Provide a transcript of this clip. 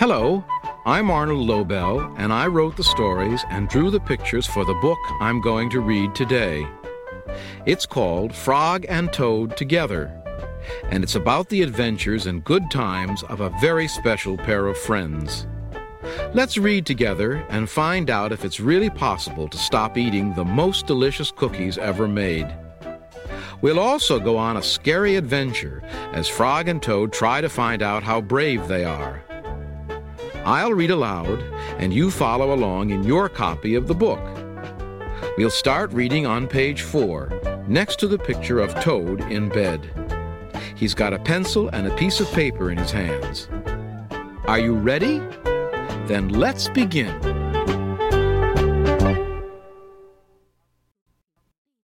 Hello, I'm Arnold Lobel, and I wrote the stories and drew the pictures for the book I'm going to read today. It's called Frog and Toad Together, and it's about the adventures and good times of a very special pair of friends. Let's read together and find out if it's really possible to stop eating the most delicious cookies ever made. We'll also go on a scary adventure as Frog and Toad try to find out how brave they are. I'll read aloud, and you follow along in your copy of the book. We'll start reading on page four, next to the picture of Toad in bed. He's got a pencil and a piece of paper in his hands. Are you ready? Then let's begin.